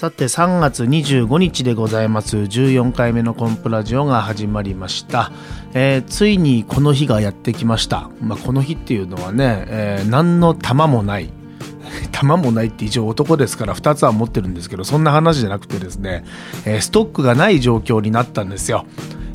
さて3月25日でございます。14回目のコンプラジオが始まりました、えー、ついにこの日がやってきました、まあ、この日っていうのはね、えー、何の玉もない。玉もないって一応男ですから2つは持ってるんですけどそんな話じゃなくてですね、えー、ストックがない状況になったんですよ、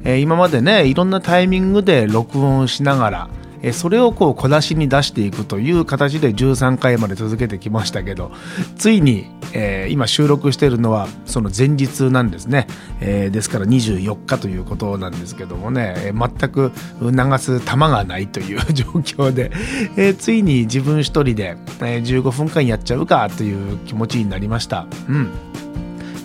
え今までねいろんなタイミングで録音しながらえそれをこう小出しに出していくという形で13回まで続けてきましたけどついに、えー、今収録しているのはその前日なんですね、えー、ですから24日ということなんですけどもね。全く流す玉がないという 状況で、えー、ついに自分一人で、え15分間やっちゃうかという気持ちになりました。うん。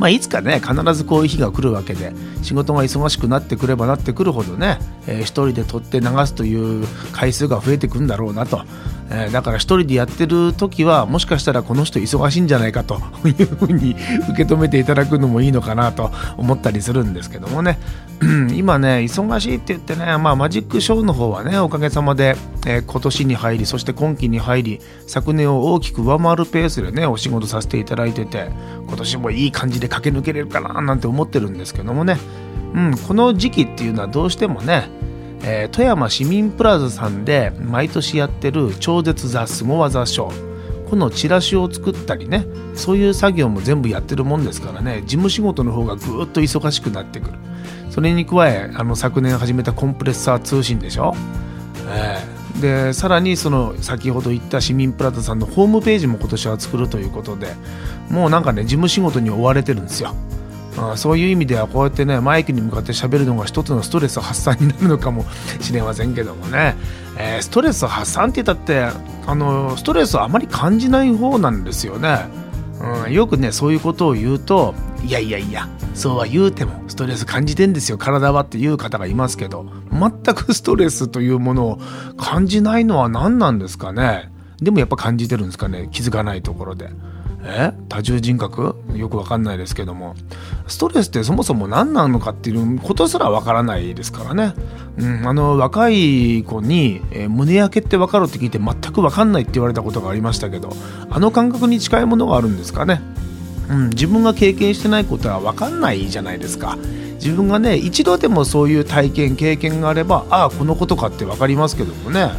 まあ、いつかね必ずこういう日が来るわけで仕事が忙しくなってくればなってくるほどね、えー、一人で撮って流すという回数が増えてくんだろうなと。えー、だから一人でやってる時はもしかしたらこの人忙しいんじゃないかというふうに受け止めていただくのもいいのかなと思ったりするんですけどもね。今ね忙しいって言ってね、まあ、マジックショーの方はねおかげさまで、えー、今年に入りそして今期に入り昨年を大きく上回るペースでねお仕事させていただいてて今年もいい感じで駆け抜けれるかななんて思ってるんですけどもね、うん、この時期っていうのはどうしてもねえー、富山市民プラザさんで毎年やってる超絶ザスゴ技ショーこのチラシを作ったりねそういう作業も全部やってるもんですからね事務仕事の方がぐっと忙しくなってくる。それに加えあの昨年始めたコンプレッサー通信でしょ、えー、でさらにその先ほど言った市民プラザさんのホームページも今年は作るということでもうなんかね事務仕事に追われてるんですよ。あそういう意味ではこうやってねマイクに向かって喋るのが一つのストレス発散になるのかもしれませんけどもね、えー、ストレス発散って言ったってあのストレスをあまり感じない方なんですよね、うん、よくねそういうことを言うといやいやいやそうは言うてもストレス感じてんですよ。体はっていう方がいますけど全くストレスというものを感じないのは何なんですかね。でもやっぱ感じてるんですかね。気づかないところで。え？多重人格？よくわかんないですけども。ストレスってそもそも何なのかっていうことすらわからないですからね、うん、あの若い子に、えー、胸焼けってわかるって聞いて全くわかんないって言われたことがありましたけどあの感覚に近いものがあるんですかね、うん、自分が経験してないことはわかんないじゃないですか。自分がね一度でもそういう体験経験があればああこのことかって分かりますけどもね。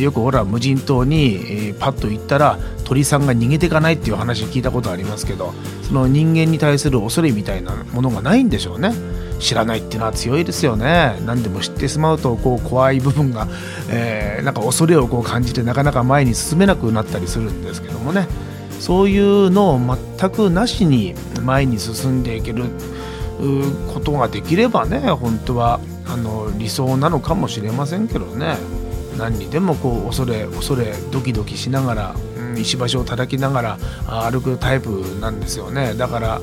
よくほら無人島にパッと行ったら鳥さんが逃げていかないっていう話聞いたことありますけどその人間に対する恐れみたいなものがないんでしょうね。知らないっていうのは強いですよね。何でも知ってしまうとこう怖い部分が、えー、なんか恐れをこう感じてなかなか前に進めなくなったりするんですけどもね。そういうのを全くなしに前に進んでいけることができればね本当はあの理想なのかもしれませんけどね。何にでもこう恐れ恐れドキドキしながら、石橋を叩きながら歩くタイプなんですよね。だから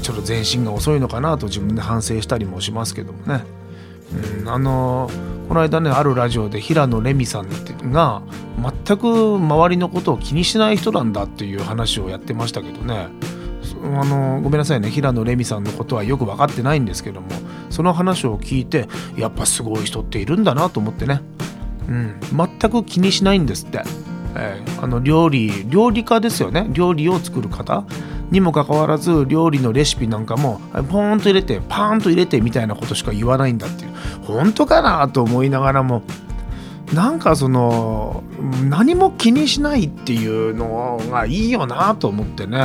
ちょっと全身が遅いのかなと自分で反省したりもしますけどもね、うん、あのこの間ねあるラジオで平野レミさんが全く周りのことを気にしない人なんだっていう話をやってましたけどね。あのごめんなさいね。平野レミさんのことはよく分かってないんですけどもその話を聞いてやっぱすごい人っているんだなと思ってね。うん、全く気にしないんですって、えー、あの料理料理家ですよね。料理を作る方。にもかかわらず料理のレシピなんかもポーンと入れてパーンと入れてみたいなことしか言わないんだっていう。本当かなと思いながらもなんかその何も気にしないっていうのがいいよなと思ってね。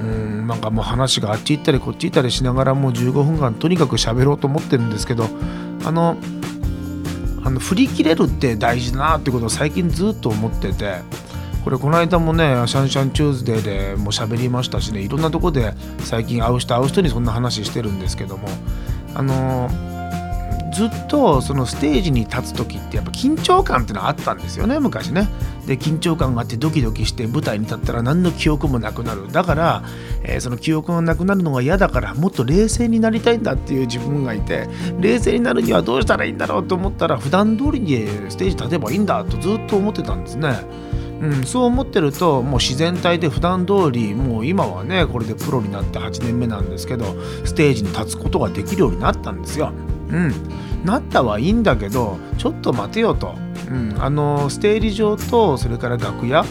うんなんかもう話があっち行ったりこっち行ったりしながらもう15分間とにかく喋ろうと思ってるんですけどあのあの振り切れるって大事だなってことを最近ずっと思っててこれこの間もねシャンシャンチューズデーでも喋りましたしねいろんなとこで最近会う人会う人にそんな話してるんですけどもあのずっとそのステージに立つ時ってやっぱ緊張感っていうのはあったんですよね昔ね。で緊張感があってドキドキして舞台に立ったら何の記憶もなくなるだから、えー、その記憶がなくなるのが嫌だからもっと冷静になりたいんだっていう自分がいて冷静になるにはどうしたらいいんだろうと思ったら普段通りにステージ立てばいいんだとずっと思ってたんですね。うん、そう思ってるともう自然体で普段通りもう今はねこれでプロになって8年目なんですけどステージに立つことができるようになったんですよ。うん、なったはいいんだけどちょっと待てよと、うん、あのステージ上とそれから楽屋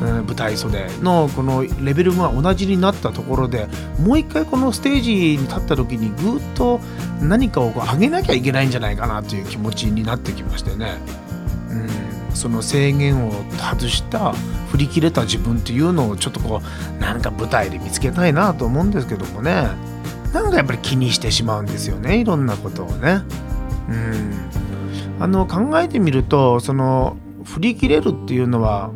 舞台袖のこのレベルが同じになったところでもう一回このステージに立った時にぐっと何かをこう上げなきゃいけないんじゃないかなという気持ちになってきましてね、うん、その制限を外した振り切れた自分っていうのをちょっとこうなんか舞台で見つけたいなと思うんですけどもね。なんかやっぱり気にしてしまうんですよねいろんなことをね。うん。あの考えてみるとその振り切れるっていうのは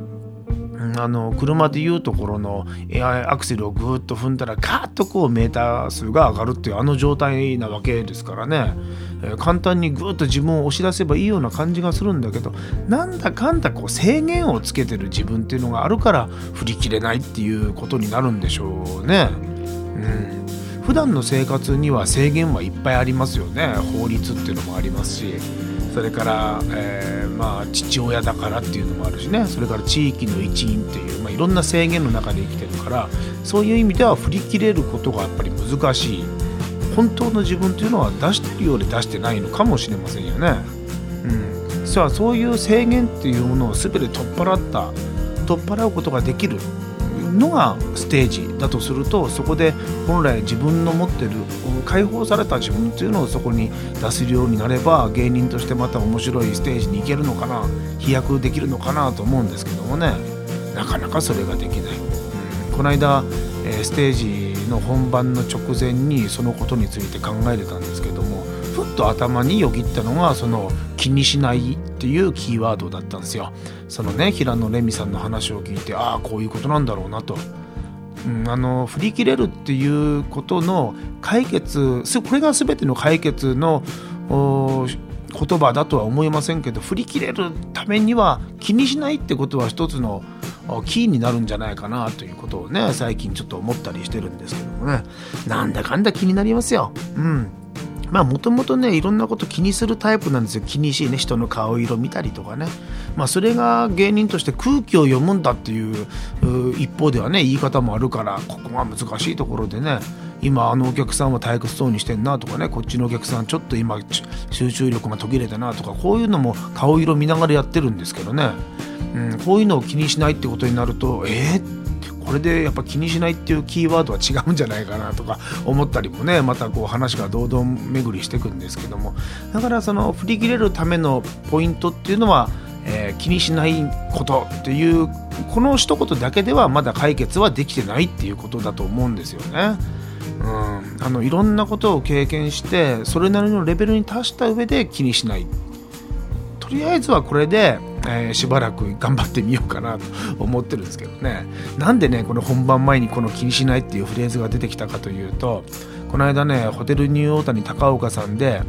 あの車でいうところのエアアクセルをぐーっと踏んだらガーッとこうメーター数が上がるっていうあの状態なわけですからね、えー、簡単にぐーっと自分を押し出せばいいような感じがするんだけどなんだかんだこう制限をつけてる自分っていうのがあるから振り切れないっていうことになるんでしょうね。うん。普段の生活には制限はいっぱいありますよね。法律っていうのもありますし。それから、えー、まあ、父親だからっていうのもあるしね。それから地域の一員っていう、まあ、いろんな制限の中で生きてるからそういう意味では振り切れることがやっぱり難しい。本当の自分っていうのは出してるようで出してないのかもしれませんよね。うん、さあそういう制限っていうものを全て取っ払った取っ払うことができるのがステージだとするとそこで本来自分の持ってる解放された自分っていうのをそこに出せるようになれば芸人としてまた面白いステージに行けるのかな飛躍できるのかなと思うんですけどもねなかなかそれができない。うん、この間、え、ステージの本番の直前にそのことについて考えてたんですけどもふっと頭によぎったのがその気にしないっていうキーワードだったんですよ。そのね平野レミさんの話を聞いてああこういうことなんだろうなと。うん、あの振り切れるっていうことの解決これが全ての解決の言葉だとは思いませんけど振り切れるためには気にしないってことは一つのキーになるんじゃないかなということをね最近ちょっと思ったりしてるんですけどもねなんだかんだ気になりますよ。うんまあもともとねいろんなこと気にするタイプなんですよ。気にしいね。人の顔色見たりとかね。まあそれが芸人として空気を読むんだっていう一方ではね言い方もあるからここが難しいところでね。今あのお客さんは退屈そうにしてんなとかね。こっちのお客さんちょっと今集中力が途切れたなとかこういうのも顔色見ながらやってるんですけどね、うん、こういうのを気にしないってことになるとえー、これでやっぱ気にしないっていうキーワードは違うんじゃないかなとか思ったりもねまたこう話が堂々巡りしていくんですけども。だからその振り切れるためのポイントっていうのは、えー、気にしないことっていうこの一言だけではまだ解決はできてないっていうことだと思うんですよね。うん、あのいろんなことを経験してそれなりのレベルに達した上で気にしない。とりあえずはこれでえー、しばらく頑張ってみようかなと思ってるんですけどね。なんでねこの本番前にこの気にしないっていうフレーズが出てきたかというとこの間ねホテルニューオータニ高岡さんで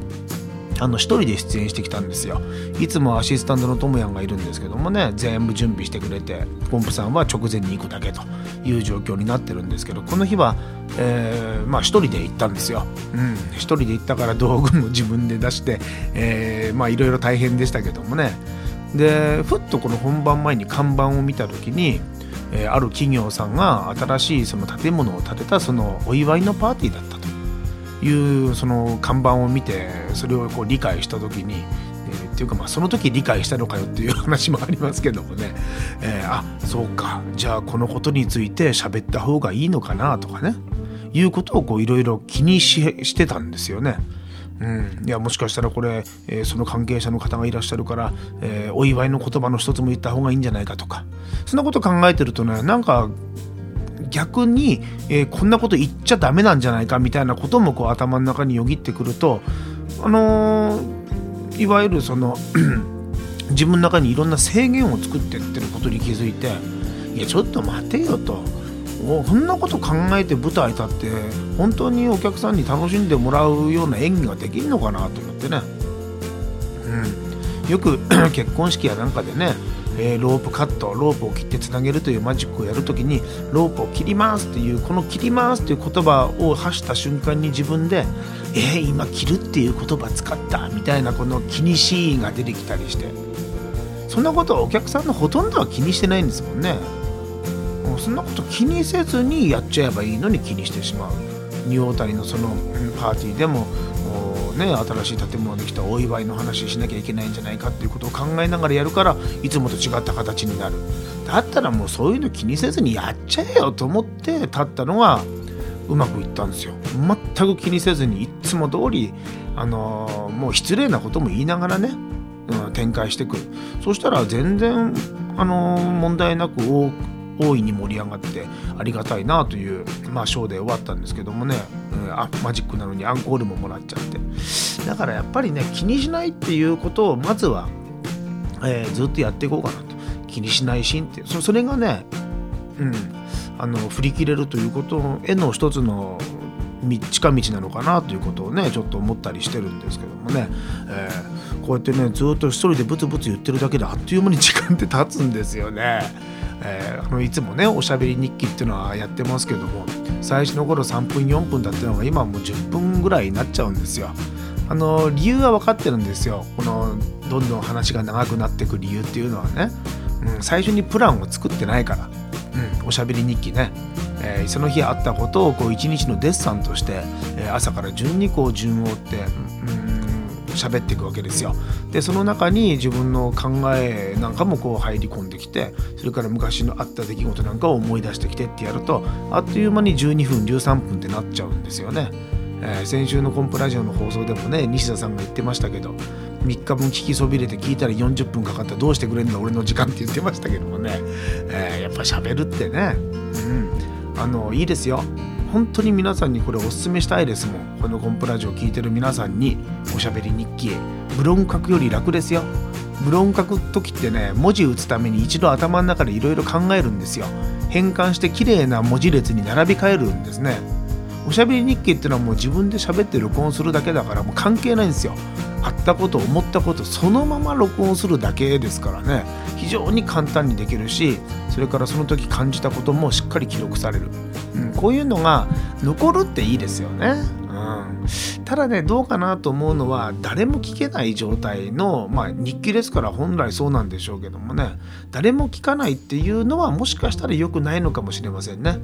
あの一人で出演してきたんですよ。いつもアシスタントのともやんがいるんですけどもね全部準備してくれてポンプさんは直前に行くだけという状況になってるんですけどこの日は、えー、まあ一人で行ったんですよ、うん、一人で行ったから道具も自分で出して、え、まあいろいろ大変でしたけどもね。でふっとこの本番前に看板を見た時に、えー、ある企業さんが新しいその建物を建てたそのお祝いのパーティーだったというその看板を見てそれをこう理解した時に、えー、っていうかまあその時理解したのかよっていう話もありますけどもね、えー、あそうか。じゃあこのことについて喋った方がいいのかなとかね。いうことをいろいろ気にしてたんですよね。うん、いやもしかしたらこれ、えー、その関係者の方がいらっしゃるから、えー、お祝いの言葉の一つも言った方がいいんじゃないかとかそんなこと考えてるとねなんか逆に、えー、こんなこと言っちゃダメなんじゃないかみたいなこともこう頭の中によぎってくるとあのいわゆるその 自分の中にいろんな制限を作ってってることに気づいていやちょっと待てよと。おそんなこと考えて舞台立って本当にお客さんに楽しんでもらうような演技ができるのかなと思ってね、うん、よく 結婚式やなんかでね、えー、ロープカットロープを切ってつなげるというマジックをやるときにロープを切りますっていうこの切りますっていう言葉を発した瞬間に自分でえー、今切るっていう言葉使ったみたいなこの気にしいが出てきたりして。そんなことはお客さんのほとんどは気にしてないんですもんね。もうそんなこと気にせずにやっちゃえばいいのに気にしてしまう。仁王谷のそのパーティーでもね新しい建物できたお祝いの話しなきゃいけないんじゃないかっていうことを考えながらやるからいつもと違った形になる。だったらもうそういうの気にせずにやっちゃえよと思って立ったのがうまくいったんですよ。全く気にせずにいつも通りあのー、もう失礼なことも言いながらね、うん、展開してくる。そしたら全然あのー、問題なく大いに盛り上がってありがたいなという、まあ、ショーで終わったんですけどもね、うん、あマジックなのにアンコールももらっちゃって。だからやっぱりね気にしないっていうことをまずは、えー、ずっとやっていこうかなと。気にしないシーンってそそれがね、うん、あの振り切れるということへの一つの近道なのかなということをねちょっと思ったりしてるんですけどもね、えー、こうやってねずっと一人でブツブツ言ってるだけであっという間に時間って経つんですよね。えー、あのいつもねおしゃべり日記っていうのはやってますけども最初の頃3分4分だったのが今もう10分ぐらいになっちゃうんですよ。あの理由は分かってるんですよ。このどんどん話が長くなってく理由っていうのはね、うん、最初にプランを作ってないから、うん、おしゃべり日記ね、えー、その日あったことをこう一日のデッサンとして、えー、朝から順にこう順を追って、うん喋っていくわけですよ。でその中に自分の考えなんかもこう入り込んできてそれから昔のあった出来事なんかを思い出してきてってやるとあっという間に12分13分ってなっちゃうんですよね。えー、先週のコンプラジオの放送でもね西田さんが言ってましたけど3日分聞きそびれて聞いたら40分かかった。どうしてくれんだ俺の時間って言ってましたけどもね、えー、やっぱ喋るってね、うん、あのいいですよ。本当に皆さんにこれお勧めしたいですもん。このコンプラジオを聞いてる皆さんにおしゃべり日記ブログ書くより楽ですよ。ブログ書く時ってね文字打つために一度頭の中でいろいろ考えるんですよ。変換して綺麗な文字列に並び替えるんですね。おしゃべり日記っていうのはもう自分で喋って録音するだけだからもう関係ないんですよ。あったこと思ったことそのまま録音するだけですからね。非常に簡単にできるしそれからその時感じたこともしっかり記録される、こういうのが残るっていいですよね、うん、ただねどうかなと思うのは誰も聞けない状態の、まあ、日記ですから本来そうなんでしょうけどもね。誰も聞かないっていうのはもしかしたら良くないのかもしれませんね。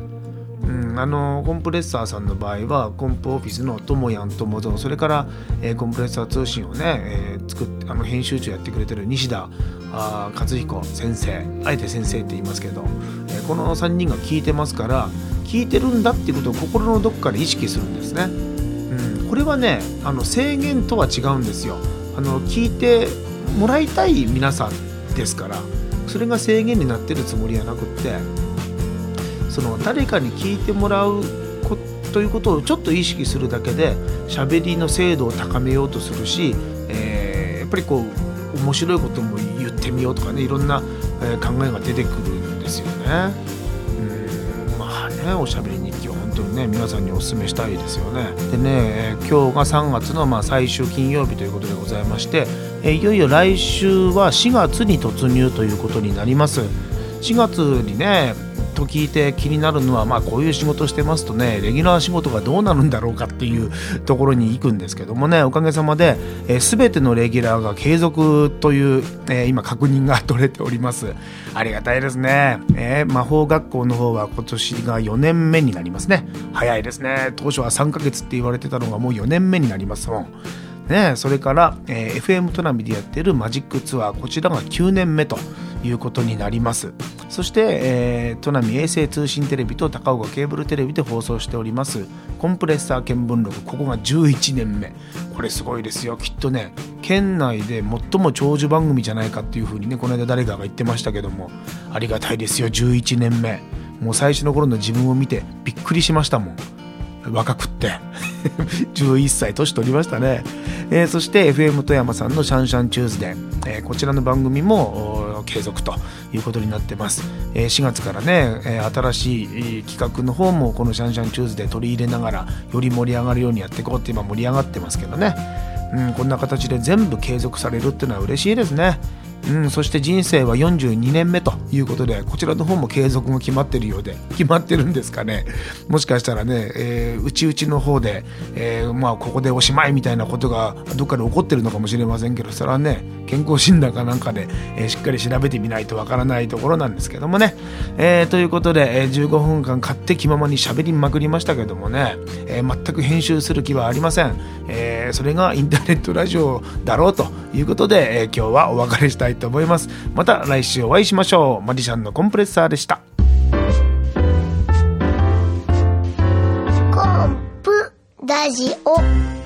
うん、あのコンプレッサーさんの場合はコンプオフィスのともやんともぞそれから、えー、コンプレッサー通信をね、えー、作ってあの編集長やってくれてる西田あ勝彦先生あえて先生って言いますけど、えー、この3人が聞いてますから聞いてるんだっていうことを心のどっかで意識するんですね。うん、これはねあの制限とは違うんですよ。あの聞いてもらいたい皆さんですからそれが制限になってるつもりはなくってその誰かに聞いてもらうということをちょっと意識するだけで喋りの精度を高めようとするし、えー、やっぱりこう面白いことも言ってみようとかねいろんな、考えが出てくるんですよね。ねおしゃべり日記は本当にね皆さんにお勧めしたいですよね。でね今日が3月のまあ最終金曜日ということでございまして、えいよいよ来週は4月に突入ということになります。4月にねと聞いて気になるのは、まあ、こういう仕事してますとねレギュラー仕事がどうなるんだろうかっていうところに行くんですけどもねおかげさまで、えー、全てのレギュラーが継続という、えー、今確認が取れております。ありがたいですね、えー、魔法学校の方は今年が4年目になりますね。早いですね。当初は3ヶ月って言われてたのがもう4年目になりますもん。ね、それから、えー、FM トナミでやってるマジックツアーこちらが9年目ということになります。そして、えー、トナミ衛星通信テレビと高岡ケーブルテレビで放送しております。コンプレッサー見聞録ここが11年目。これすごいですよ。きっとね県内で最も長寿番組じゃないかっていうふうにねこの間誰かが言ってましたけども。ありがたいですよ。11年目。もう最初の頃の自分を見てびっくりしましたもん。若くって。11歳年取りましたね、えー、そして FM 富山さんのシャンシャンチューズデー、えー、こちらの番組も継続ということになってます、えー、4月からね、え新しい企画の方もこのシャンシャンチューズデー取り入れながらより盛り上がるようにやっていこうって今盛り上がってますけどね、うん、こんな形で全部継続されるっていうのは嬉しいですね。うん、そして人生は42年目ということで、こちらの方も継続も決まってるようで、決まってるんですかね。もしかしたらね、えー、内々の方で、えー、まあ、ここでおしまいみたいなことがどっかで起こってるのかもしれませんけど、それはね、健康診断かなんかで、えー、しっかり調べてみないとわからないところなんですけどもね。えー、ということで、えー、15分間勝手気ままに喋りまくりましたけどもね、えー、全く編集する気はありません。えー、それがインターネットラジオだろうということで、えー、今日はお別れしたいいと思います。また来週お会いしましょう。マジシャンのコンプレッサーでした。コンプラジオ